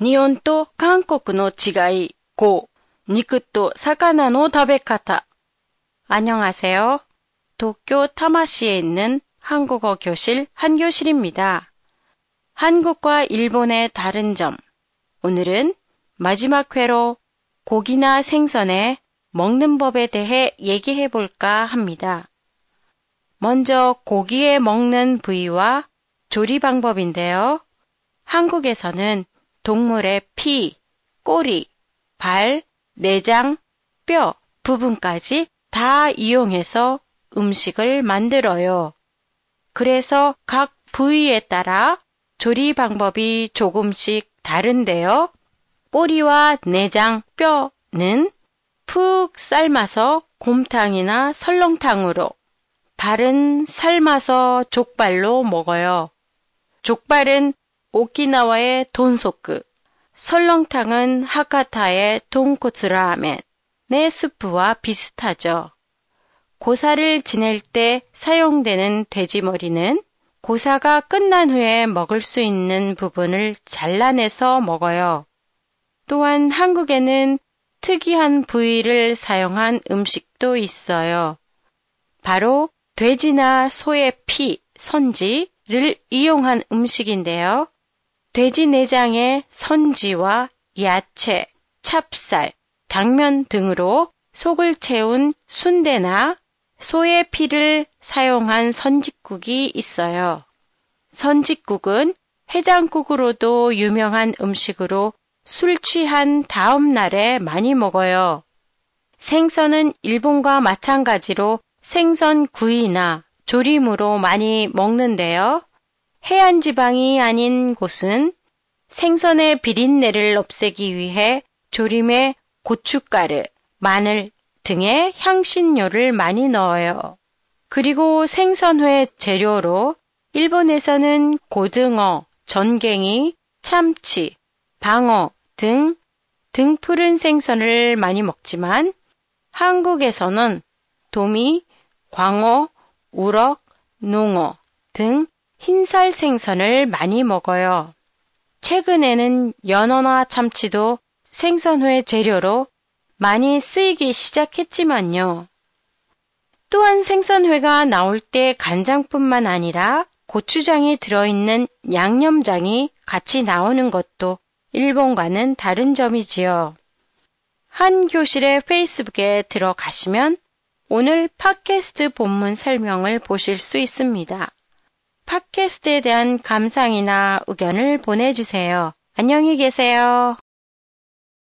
日本と韓国の違い5肉と魚の食べ方 안녕하세요. 도쿄 타마시에 있는 한국어 교실 한교실입니다. 한국과 일본의 다른 점. 오늘은 마지막 회로 고기나 생선의 먹는 법에 대해 얘기해 볼까 합니다. 먼저 고기에 먹는 부위와 조리 방법인데요. 한국에서는 동물의 피, 꼬리, 발, 내장, 뼈 부분까지 다 이용해서 음식을 만들어요. 그래서 각 부위에 따라 조리 방법이 조금씩 다른데요. 꼬리와 내장, 뼈는 푹 삶아서 곰탕이나 설렁탕으로, 발은 삶아서 족발로 먹어요. 족발은 오키나와의 돈소크, 설렁탕은 하카타의 돈코츠 라멘, 내 스프와 비슷하죠. 고사를 지낼 때 사용되는 돼지머리는 고사가 끝난 후에 먹을 수 있는 부분을 잘라내서 먹어요. 또한 한국에는 특이한 부위를 사용한 음식도 있어요. 바로 돼지나 소의 피, 선지를 이용한 음식인데요. 돼지 내장에 선지와 야채, 찹쌀, 당면 등으로 속을 채운 순대나 소의 피를 사용한 선짓국이 있어요. 선짓국은 해장국으로도 유명한 음식으로 술 취한 다음 날에 많이 먹어요. 생선은 일본과 마찬가지로 생선 구이나 조림으로 많이 먹는데요. 해안 지방이 아닌 곳은 생선의 비린내를 없애기 위해 조림에 고춧가루, 마늘 등의 향신료를 많이 넣어요. 그리고 생선회 재료로 일본에서는 고등어, 전갱이, 참치, 방어 등 등푸른 생선을 많이 먹지만 한국에서는 도미, 광어, 우럭, 농어 등 흰살 생선을 많이 먹어요. 최근에는 연어나 참치도 생선회 재료로 많이 쓰이기 시작했지만요. 또한 생선회가 나올 때 간장뿐만 아니라 고추장이 들어있는 양념장이 같이 나오는 것도 일본과는 다른 점이지요. 한 교실의 페이스북에 들어가시면 오늘 팟캐스트 본문 설명을 보실 수 있습니다. 팟캐스트에 대한 감상이나 의견을 보내주세요. 안녕히 계세요.